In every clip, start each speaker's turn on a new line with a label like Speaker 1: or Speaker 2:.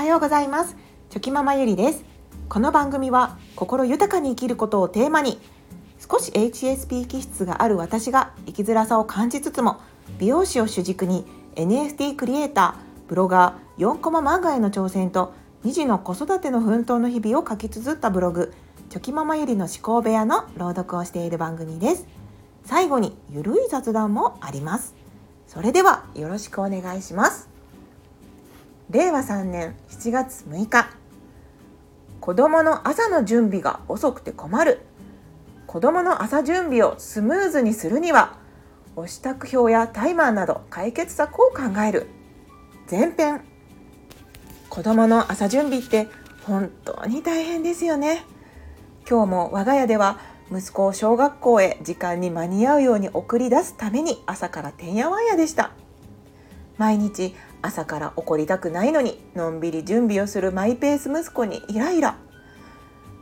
Speaker 1: はようございます。チョキママゆりです。この番組は心豊かに生きることをテーマに少し HSP 気質がある私が生きづらさを感じつつも美容師を主軸に NFT クリエイターブロガー4コマ漫画への挑戦と2児の子育ての奮闘の日々を書き綴ったブログチョキママゆりの思考部屋の朗読をしている番組です。最後にゆるい雑談もあります。それではよろしくお願いします。令和3年7月6日。子供の朝の準備が遅くて困る。子供の朝準備をスムーズにするにはお支度表やタイマーなど解決策を考える。前編。子供の朝準備って本当に大変ですよね。今日も我が家では息子を小学校へ時間に間に合うように送り出すために朝からてんやわんやでした。毎日朝から怒りたくないのにのんびり準備をするマイペース息子にイライラ。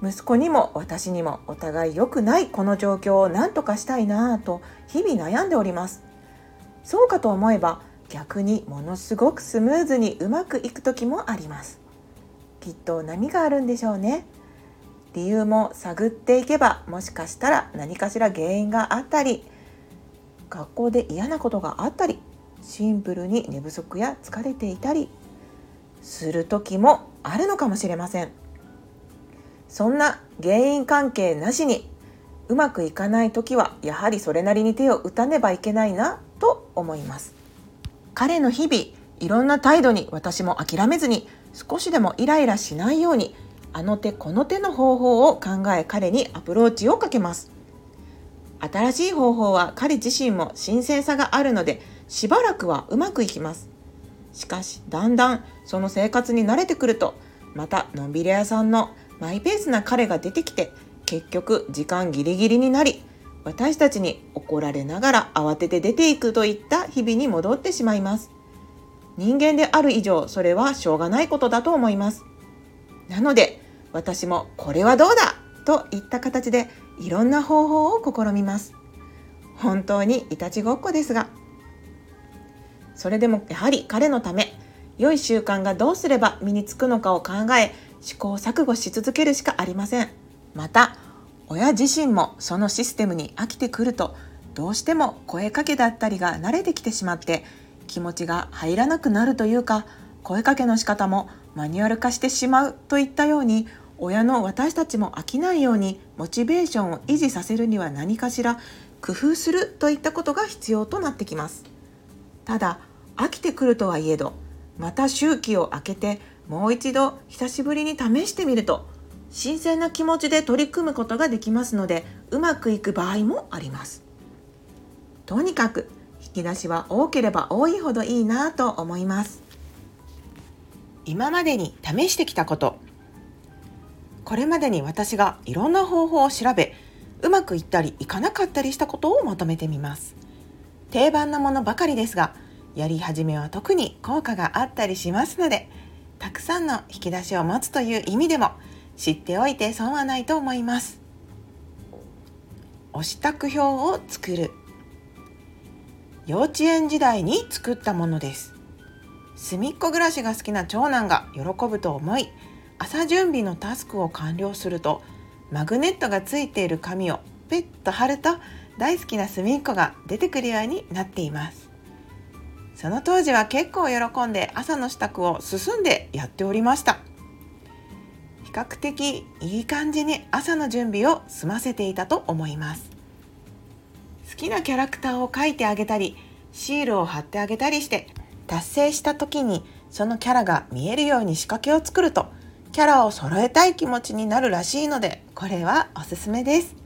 Speaker 1: 息子にも私にもお互い良くないこの状況を何とかしたいなぁと日々悩んでおります。そうかと思えば逆にものすごくスムーズにうまくいく時もあります。きっと波があるんでしょうね。理由も探っていけばもしかしたら何かしら原因があったり学校で嫌なことがあったりシンプルに寝不足や疲れていたりする時もあるのかもしれません。そんな原因関係なしにうまくいかない時はやはりそれなりに手を打たねばいけないなと思います。彼の日々いろんな態度に私も諦めずに少しでもイライラしないようにあの手この手の方法を考え彼にアプローチをかけます。新しい方法は彼自身も新鮮さがあるのでしばらくはうまくいきます。しかしだんだんその生活に慣れてくるとまたのんびり屋さんのマイペースな彼が出てきて結局時間ギリギリになり私たちに怒られながら慌てて出ていくといった日々に戻ってしまいます。人間である以上それはしょうがないことだと思います。なので私もこれはどうだといった形でいろんな方法を試みます。本当にいたちごっこですがそれでもやはり彼のため良い習慣がどうすれば身につくのかを考え試行錯誤し続けるしかありません。また親自身もそのシステムに飽きてくるとどうしても声かけだったりが慣れてきてしまって気持ちが入らなくなるというか声かけの仕方もマニュアル化してしまうといったように親の私たちも飽きないようにモチベーションを維持させるには何かしら工夫するといったことが必要となってきます。ただ飽きてくるとはいえどまた周期を空けてもう一度久しぶりに試してみると新鮮な気持ちで取り組むことができますのでうまくいく場合もあります。とにかく引き出しは多ければ多いほどいいなと思います。今までに試してきたことこれまでに私がいろんな方法を調べうまくいったりいかなかったりしたことをまとめてみます。定番なものばかりですがやり始めは特に効果があったりしますのでたくさんの引き出しを持つという意味でも知っておいて損はないと思います。お支度表を作る。幼稚園時代に作ったものです。隅っこ暮らしが好きな長男が喜ぶと思い朝準備のタスクを完了するとマグネットがついている紙をペッと貼ると大好きな隅っこが出てくるようになっています。その当時は結構喜んで朝の支度を進んでやっておりました。比較的いい感じに朝の準備を済ませていたと思います。好きなキャラクターを描いてあげたりシールを貼ってあげたりして達成した時にそのキャラが見えるように仕掛けを作るとキャラを揃えたい気持ちになるらしいのでこれはおすすめです。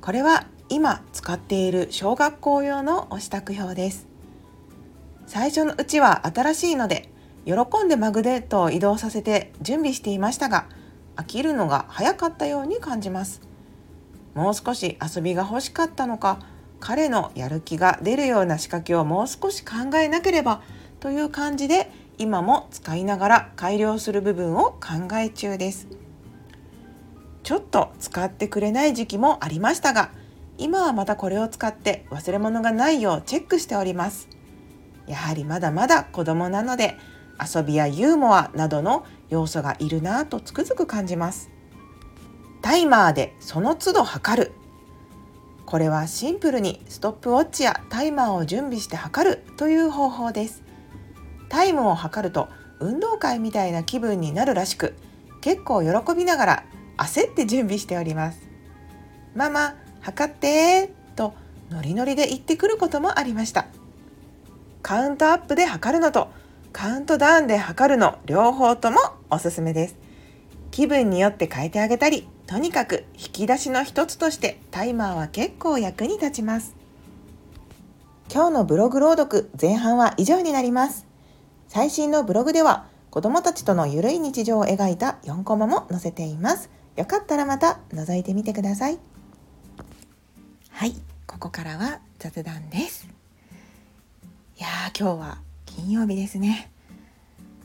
Speaker 1: これは今使っている小学校用のお支度表です。最初のうちは新しいので喜んでマグネットを移動させて準備していましたが飽きるのが早かったように感じます。もう少し遊びが欲しかったのか彼のやる気が出るような仕掛けをもう少し考えなければという感じで今も使いながら改良する部分を考え中です。ちょっと使ってくれない時期もありましたが今はまたこれを使って忘れ物がないようチェックしております。やはりまだまだ子供なので遊びやユーモアなどの要素がいるなぁとつくづく感じます。タイマーでその都度測る。これはシンプルにストップウォッチやタイマーを準備して測るという方法です。タイムを測ると運動会みたいな気分になるらしく結構喜びながら焦って準備しております。ママ測ってとノリノリで言ってくることもありました。カウントアップで測るのとカウントダウンで測るの両方ともおすすめです。気分によって変えてあげたりとにかく引き出しの一つとしてタイマーは結構役に立ちます。今日のブログ朗読前半は以上になります。最新のブログでは子供たちとのゆるい日常を描いた4コマも載せています。よかったらまた覗いてみてください。はいここからは雑談です。いやー今日は金曜日ですね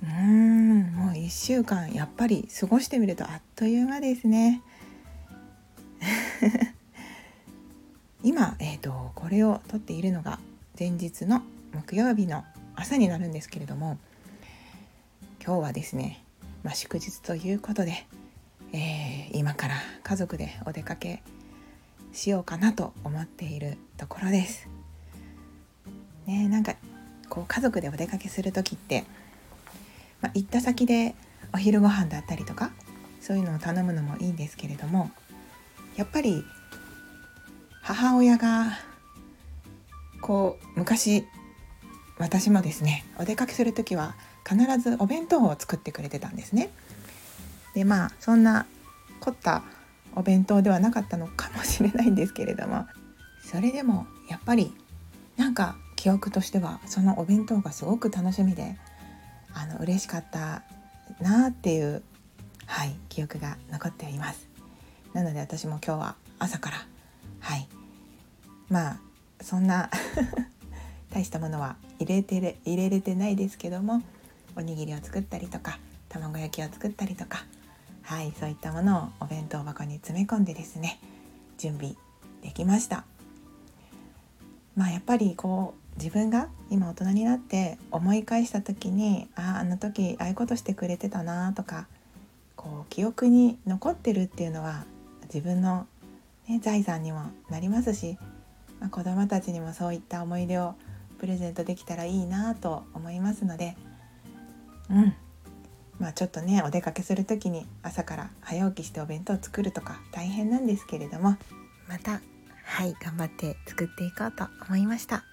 Speaker 1: うーんもう1週間やっぱり過ごしてみるとあっという間ですね 今、えーと、これを撮っているのが前日の木曜日の朝になるんですけれども今日はですね、まあ、祝日ということで、えー、今から家族でお出かけしようかなと思っているところです。ねなんかこう家族でお出かけする時って、まあ、行った先でお昼ご飯だったりとかそういうのを頼むのもいいんですけれどもやっぱり母親がこう昔私もですねお出かけする時は必ずお弁当を作ってくれてたんですね。でまあそんな凝ったお弁当ではなかったのかもしれないんですけれどもそれでもやっぱりなんか記憶としてはそのお弁当がすごく楽しみであの嬉しかったなっていう、はい、記憶が残っています。なので私も今日は朝からはいまあそんな 大したものは入れてれ入れれてないですけどもおにぎりを作ったりとか卵焼きを作ったりとかはいそういったものをお弁当箱に詰め込んでですね準備できましたまあやっぱりこう自分が今大人になって思い返した時にあああの時ああいうことしてくれてたなとかこう記憶に残ってるっていうのは自分の、ね、財産にもなりますし、まあ、子どもたちにもそういった思い出をプレゼントできたらいいなと思いますのでうん。まあちょっとねお出かけする時に朝から早起きしてお弁当を作るとか大変なんですけれどもまたはい頑張って作っていこうと思いました。